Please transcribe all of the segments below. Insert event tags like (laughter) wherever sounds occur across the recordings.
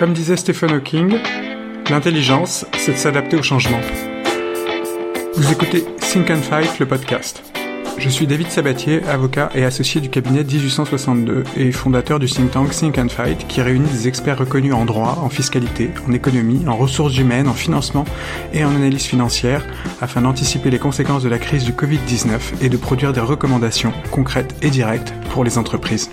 Comme disait Stephen Hawking, l'intelligence, c'est de s'adapter au changement. Vous écoutez Think and Fight, le podcast. Je suis David Sabatier, avocat et associé du cabinet 1862 et fondateur du think tank Think and Fight qui réunit des experts reconnus en droit, en fiscalité, en économie, en ressources humaines, en financement et en analyse financière afin d'anticiper les conséquences de la crise du Covid-19 et de produire des recommandations concrètes et directes pour les entreprises.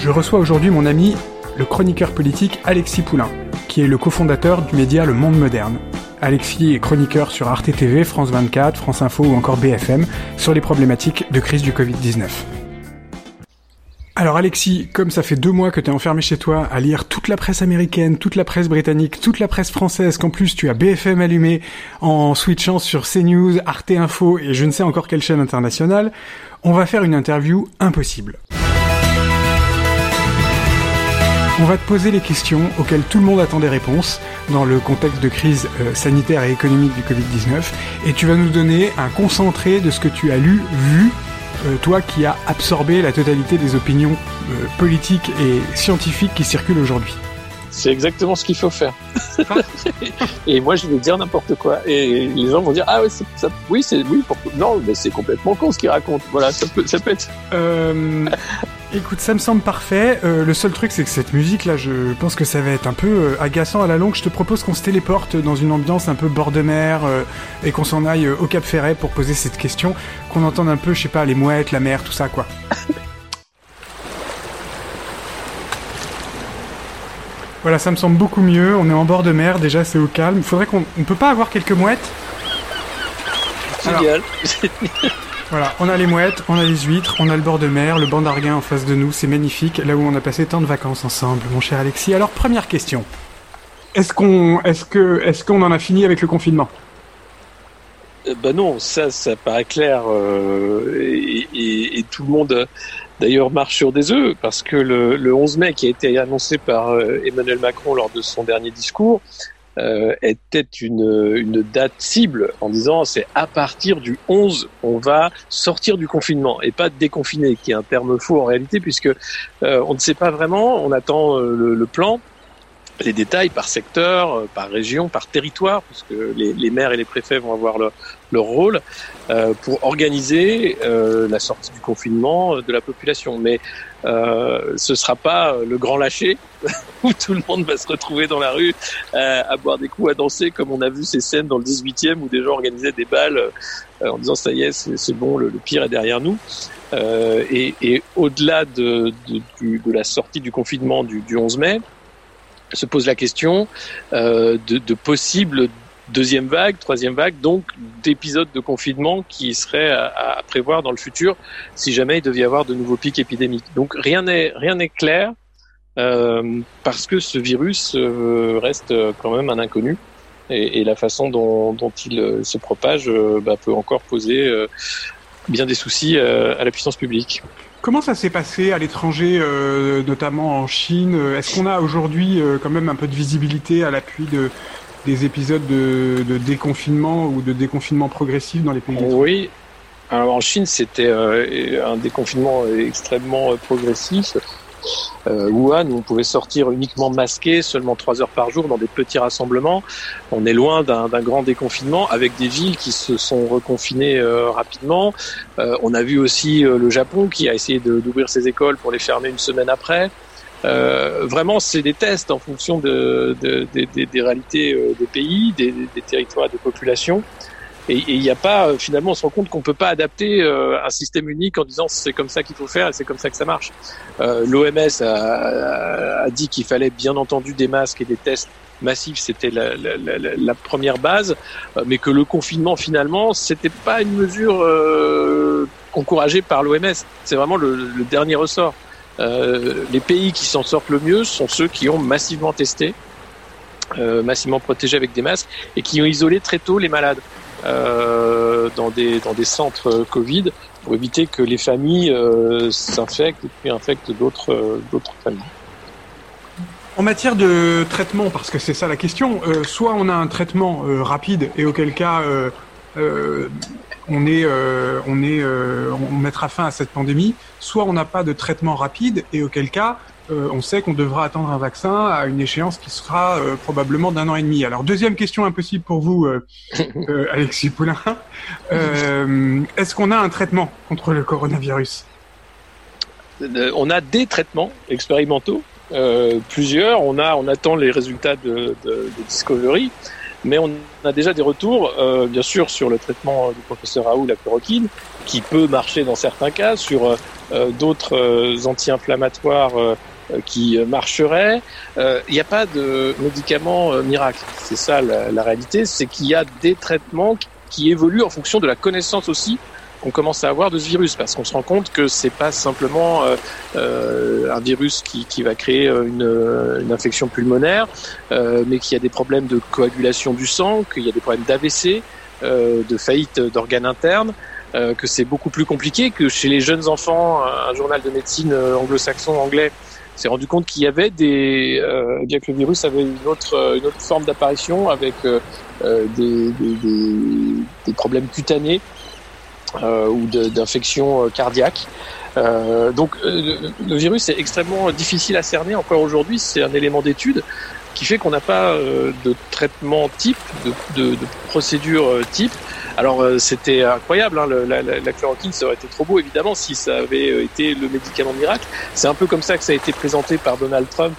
Je reçois aujourd'hui mon ami, le chroniqueur politique Alexis Poulain, qui est le cofondateur du média Le Monde Moderne. Alexis est chroniqueur sur Arte TV, France 24, France Info ou encore BFM sur les problématiques de crise du Covid-19. Alors Alexis, comme ça fait deux mois que tu es enfermé chez toi à lire toute la presse américaine, toute la presse britannique, toute la presse française, qu'en plus tu as BFM allumé en switchant sur CNews, Arte Info et je ne sais encore quelle chaîne internationale, on va faire une interview impossible. On va te poser les questions auxquelles tout le monde attend des réponses dans le contexte de crise euh, sanitaire et économique du Covid-19 et tu vas nous donner un concentré de ce que tu as lu, vu, euh, toi qui as absorbé la totalité des opinions euh, politiques et scientifiques qui circulent aujourd'hui. C'est exactement ce qu'il faut faire. (laughs) et moi, je vais dire n'importe quoi. Et les gens vont dire ah ouais, ça, oui, c'est oui. Non, mais c'est complètement con ce qu'il raconte. Voilà, ça peut, ça peut être. Écoute, ça me semble parfait. Euh, le seul truc, c'est que cette musique là, je pense que ça va être un peu euh, agaçant à la longue. Je te propose qu'on se téléporte dans une ambiance un peu bord de mer euh, et qu'on s'en aille au Cap Ferret pour poser cette question, qu'on entende un peu, je sais pas, les mouettes, la mer, tout ça, quoi. (laughs) Voilà, ça me semble beaucoup mieux. On est en bord de mer, déjà c'est au calme. Il faudrait qu'on. On peut pas avoir quelques mouettes? Génial. (laughs) Voilà, on a les mouettes, on a les huîtres, on a le bord de mer, le banc d'Arguin en face de nous, c'est magnifique, là où on a passé tant de vacances ensemble, mon cher Alexis. Alors première question. Est-ce qu'on est-ce que est-ce en a fini avec le confinement? Euh, bah non, ça, ça paraît clair euh, et, tout le monde d'ailleurs marche sur des œufs parce que le, le 11 mai qui a été annoncé par euh, Emmanuel Macron lors de son dernier discours euh, était une, une date cible en disant c'est à partir du 11 on va sortir du confinement et pas déconfiner qui est un terme faux en réalité puisque euh, on ne sait pas vraiment, on attend euh, le, le plan les détails par secteur, euh, par région, par territoire, parce que les, les maires et les préfets vont avoir leur, leur rôle euh, pour organiser euh, la sortie du confinement de la population. Mais euh, ce sera pas le grand lâcher (laughs) où tout le monde va se retrouver dans la rue euh, à boire des coups, à danser, comme on a vu ces scènes dans le 18e où des gens organisaient des balles euh, en disant ça y est, c'est bon, le, le, pire est derrière nous. et, et au-delà de, de, de, la sortie du confinement du, du 11 mai, se pose la question euh, de, de possibles deuxième vague, troisième vague, donc d'épisodes de confinement qui seraient à, prévoir dans le futur si jamais il devait y avoir de nouveaux pics épidémiques. Donc rien n'est rien n'est clair euh, parce que ce virus euh, reste quand même un inconnu et, la façon dont, il se propage bah, peut encore poser bien des soucis à la puissance publique. Comment ça s'est passé à l'étranger, euh, notamment en Chine? Est-ce qu'on a aujourd'hui euh, quand même un peu de visibilité à l'appui de, des épisodes de, déconfinement ou de déconfinement progressif dans les pays Oui. Alors en Chine, c'était euh, un déconfinement extrêmement progressif. Euh, Wuhan, où on pouvait sortir uniquement masqué, seulement trois heures par jour dans des petits rassemblements. On est loin d'un grand déconfinement, avec des villes qui se sont reconfinées euh, rapidement. Euh, on a vu aussi euh, le Japon qui a essayé d'ouvrir ses écoles pour les fermer une semaine après. Euh, vraiment, c'est des tests en fonction de, de, de, des réalités des pays, des, des territoires, des populations. Et il n'y a pas, finalement, on se rend compte qu'on peut pas adapter euh, un système unique en disant c'est comme ça qu'il faut faire et c'est comme ça que ça marche. Euh, L'OMS a, a, dit qu'il fallait bien entendu des masques et des tests massifs, c'était la, la, la, première base, euh, mais que le confinement finalement, c'était pas une mesure euh, encouragée par l'OMS. C'est vraiment le, le, dernier ressort. Euh, les pays qui s'en sortent le mieux sont ceux qui ont massivement testé. massivement protégé avec des masques et qui ont isolé très tôt les malades euh, dans, des, dans des centres Covid pour éviter que les familles euh, s'infectent et puis infectent d'autres euh, d'autres familles. En matière de traitement, parce que c'est ça la question, euh, soit on a un traitement euh, rapide et auquel cas on est, on est, on mettra fin à cette pandémie, soit on n'a pas de traitement rapide et auquel cas euh, on sait qu'on devra attendre un vaccin à une échéance qui sera euh, probablement d'un an et demi. Alors deuxième question impossible pour vous, euh, (laughs) Alexis Poulain. Est-ce qu'on a un traitement contre le coronavirus? On a des traitements expérimentaux, plusieurs. On a, on attend les résultats de, Discovery. Mais on a déjà des retours, bien sûr, sur le traitement du professeur Raoult, la chloroquine, qui peut marcher dans certains cas, sur d'autres anti-inflammatoires euh, qui marcherait. Il euh, n'y a pas de médicament euh, miracle. C'est ça la, la réalité, c'est qu'il y a des traitements qui évoluent en fonction de la connaissance aussi qu'on commence à avoir de ce virus, parce qu'on se rend compte que c'est pas simplement euh, un virus qui, qui, va créer une, une infection pulmonaire, euh, mais qu'il y a des problèmes de coagulation du sang, qu'il y a des problèmes d'AVC, euh, de faillite d'organes internes, que c'est beaucoup plus compliqué que chez les jeunes enfants. Un journal de médecine anglo-saxon anglais s'est rendu compte qu'il y avait des, euh, bien que le virus avait une autre, euh, une autre forme d'apparition avec euh, euh des, des, problèmes cutanés euh, ou d'infections cardiaques. donc le, virus est extrêmement difficile à cerner encore aujourd'hui. C'est un élément d'étude qui fait qu'on n'a pas de traitement type, de, de, de procédure type. Alors euh, c'était incroyable, hein, la, la, la, chloroquine, ça aurait été trop beau évidemment si ça avait euh, été le médicament miracle. C'est un peu comme ça que ça a été présenté par Donald Trump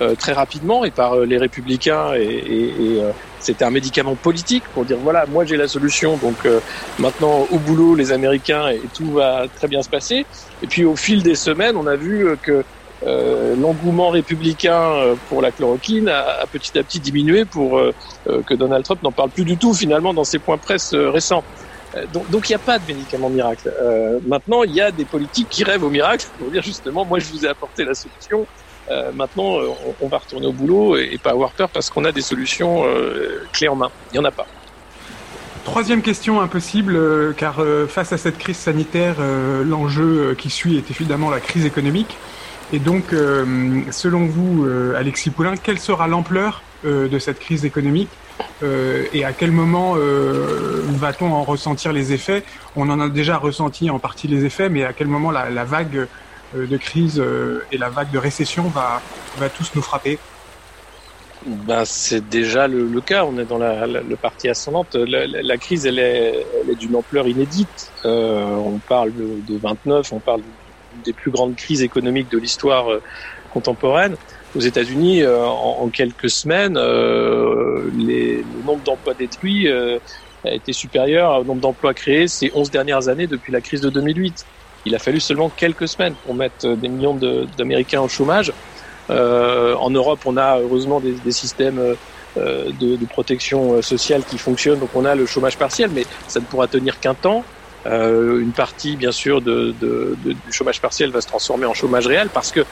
euh, très rapidement et par les républicains et, et, et c'était un médicament politique pour dire voilà moi j'ai la solution donc maintenant au boulot les Américains et, tout va très bien se passer et puis au fil des semaines on a vu que euh, l'engouement républicain euh, pour la chloroquine a, petit à petit diminué pour euh, que Donald Trump n'en parle plus du tout finalement dans ses points presse récents. Donc il n'y a pas de médicament miracle. maintenant, il y a des politiques qui rêvent au miracle pour dire justement, moi je vous ai apporté la solution. maintenant, on, va retourner au boulot et, pas avoir peur parce qu'on a des solutions clés en main. Il n'y en a pas. Troisième question impossible, car face à cette crise sanitaire, l'enjeu qui suit est évidemment la crise économique. Et donc, euh, selon vous, euh, Alexis Poulain, quelle sera l'ampleur euh, de cette crise économique et à quel moment va-t-on en ressentir les effets? On en a déjà ressenti en partie les effets, mais à quel moment la, vague de crise et la vague de récession va, va tous nous frapper? Ben, c'est déjà le, cas. On est dans la, le parti ascendante. La, crise, elle est, d'une ampleur inédite. on parle de, de 29, on parle des plus grandes crises économiques de l'histoire euh, contemporaine. Aux États-Unis, euh, en, quelques semaines, euh, le nombre d'emplois détruits a été supérieur au nombre d'emplois créés ces 11 dernières années depuis la crise de 2008. Il a fallu seulement quelques semaines pour mettre des millions d'Américains au chômage. En Europe, on a heureusement des, systèmes de, de, protection sociale qui fonctionnent, donc on a le chômage partiel, mais ça ne pourra tenir qu'un temps. Euh, une partie, bien sûr, du chômage partiel va se transformer en chômage réel parce que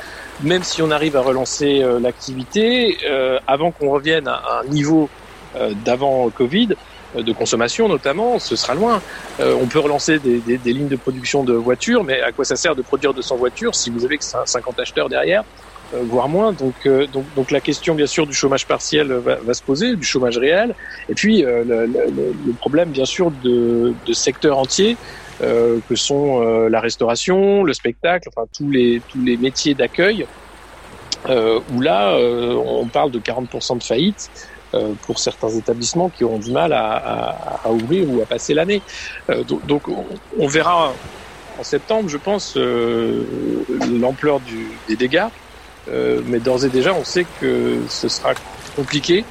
même si on arrive à relancer euh, l'activité, euh, avant qu'on revienne à un niveau euh, d'avant Covid, de consommation notamment, ce sera loin. on peut relancer des, des, lignes de production de voitures, mais à quoi ça sert de produire 200 voitures si vous avez que 50 acheteurs derrière? Voire moins. Donc, euh, donc, donc la question bien sûr du chômage partiel va, va se poser, du chômage réel, et puis euh, le, le, le, problème bien sûr de, de secteurs entiers que sont la restauration, le spectacle, enfin tous les tous les métiers d'accueil, où là on parle de 40% de faillite. pour certains établissements qui auront du mal à, à, à ouvrir ou à passer l'année. donc, donc on, on, verra en septembre, je pense, l'ampleur des dégâts. Euh, mais d'ores et déjà, on sait que ce sera compliqué,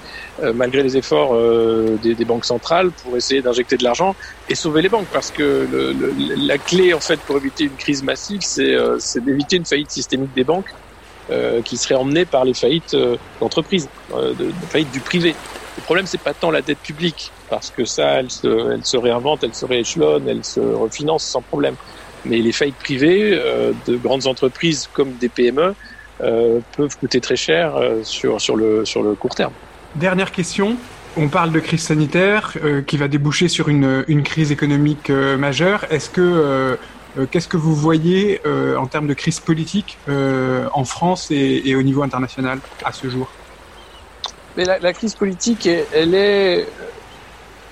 euh, malgré les efforts euh, des, des, banques centrales, pour essayer d'injecter de l'argent et sauver les banques. Parce que le, le, la clé, en fait, pour éviter une crise massive, c'est d'éviter une faillite systémique des banques qui serait emmenée par les faillites d'entreprises, de, de faillites du privé. Le problème, c'est pas tant la dette publique, parce que ça, elle se, elle se réinvente, elle se rééchelonne, elle se refinance sans problème. Mais les faillites privées de grandes entreprises comme des PME, euh, peuvent coûter très cher euh, sur, sur, le, sur le court terme. Dernière question. On parle de crise sanitaire euh, qui va déboucher sur une, une crise économique majeure. Est-ce que qu'est-ce que vous voyez en termes de crise politique en France et, et, au niveau international à ce jour? Mais la, la crise politique, elle est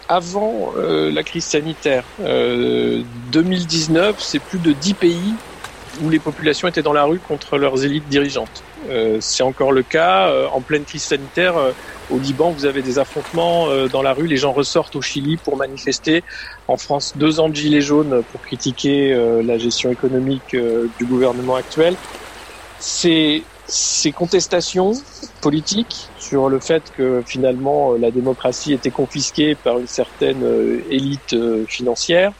avant la crise sanitaire. 2019, c'est plus de 10 pays où les populations étaient dans la rue contre leurs élites dirigeantes. Euh, c'est encore le cas euh, en pleine crise sanitaire. Euh, au Liban, vous avez des affrontements dans la rue. Les gens ressortent au Chili pour manifester. En France, deux ans de gilets jaunes pour critiquer la gestion économique du gouvernement actuel. Ces contestations politiques sur le fait que finalement la démocratie était confisquée par une certaine élite financière,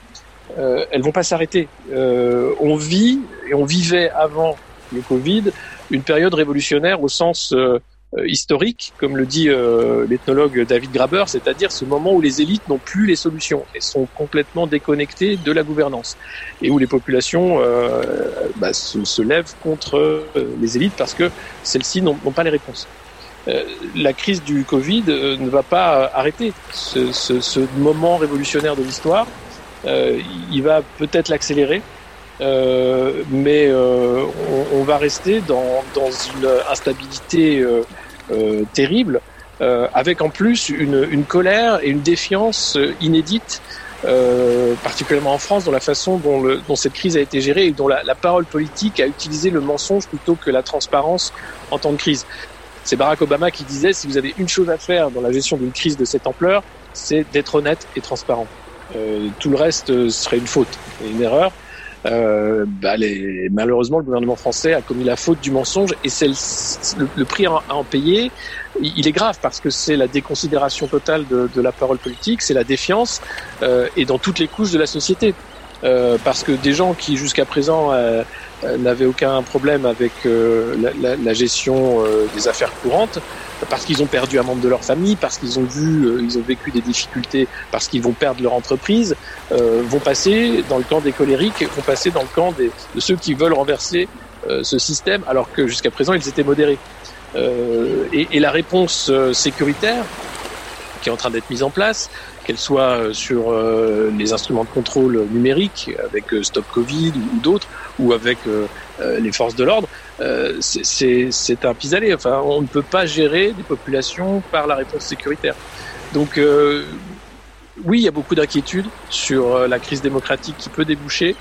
euh, elles vont pas s'arrêter. Euh, on vit et on vivait avant le Covid une période révolutionnaire au sens euh, historique, comme le dit euh, l'ethnologue David Graber, c'est-à-dire ce moment où les élites n'ont plus les solutions et sont complètement déconnectées de la gouvernance et où les populations euh, bah, se, se, lèvent contre les élites parce que celles-ci n'ont pas les réponses. la crise du Covid ne va pas arrêter ce, ce, ce moment révolutionnaire de l'histoire euh, il va peut-être l'accélérer, euh, mais euh, on, va rester dans, dans une instabilité terrible, avec en plus une, une, colère et une défiance inédite. Euh, particulièrement en France, dans la façon dont, le, dont, cette crise a été gérée et dont la, la, parole politique a utilisé le mensonge plutôt que la transparence en temps de crise. C'est Barack Obama qui disait si vous avez une chose à faire dans la gestion d'une crise de cette ampleur, c'est d'être honnête et transparent. Euh, tout le reste serait une faute et une erreur. Euh, bah les, malheureusement, le gouvernement français a commis la faute du mensonge et c'est le, le, prix à en payer. Il est grave parce que c'est la déconsidération totale de, de, la parole politique, c'est la défiance euh, et dans toutes les couches de la société. Euh, parce que des gens qui jusqu'à présent euh, euh, n'avaient aucun problème avec la, la, la, gestion des affaires courantes, parce qu'ils ont perdu un membre de leur famille, parce qu'ils ont vu, ils ont vécu des difficultés, parce qu'ils vont perdre leur entreprise, vont passer dans le camp des colériques, vont passer dans le camp des, de ceux qui veulent renverser ce système, alors que jusqu'à présent ils étaient modérés. Et, et, la réponse sécuritaire qui est en train d'être mise en place, qu'elle soit euh, sur euh, les instruments de contrôle numériques avec euh, Stop Covid ou, d'autres, ou avec les forces de l'ordre, c'est un pis-aller. Enfin, on ne peut pas gérer des populations par la réponse sécuritaire. Donc, oui, il y a beaucoup d'inquiétudes sur la crise démocratique qui peut déboucher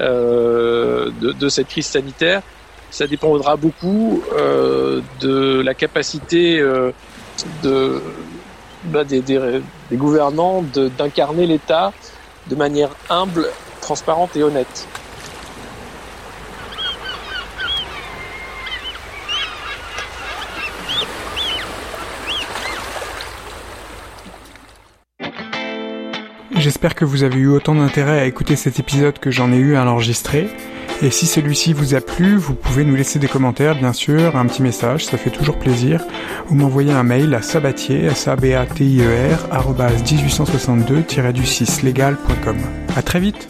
de, cette crise sanitaire. Ça dépendra beaucoup de la capacité de des, gouvernants d'incarner l'État de manière humble, transparente et honnête. J'espère que vous avez eu autant d'intérêt à écouter cet épisode que j'en ai eu à l'enregistrer. Et si celui-ci vous a plu, vous pouvez nous laisser des commentaires, bien sûr, un petit message, ça fait toujours plaisir, ou m'envoyer un mail à sabatier, s a b a t i e r 1862-du6legal.com. À très vite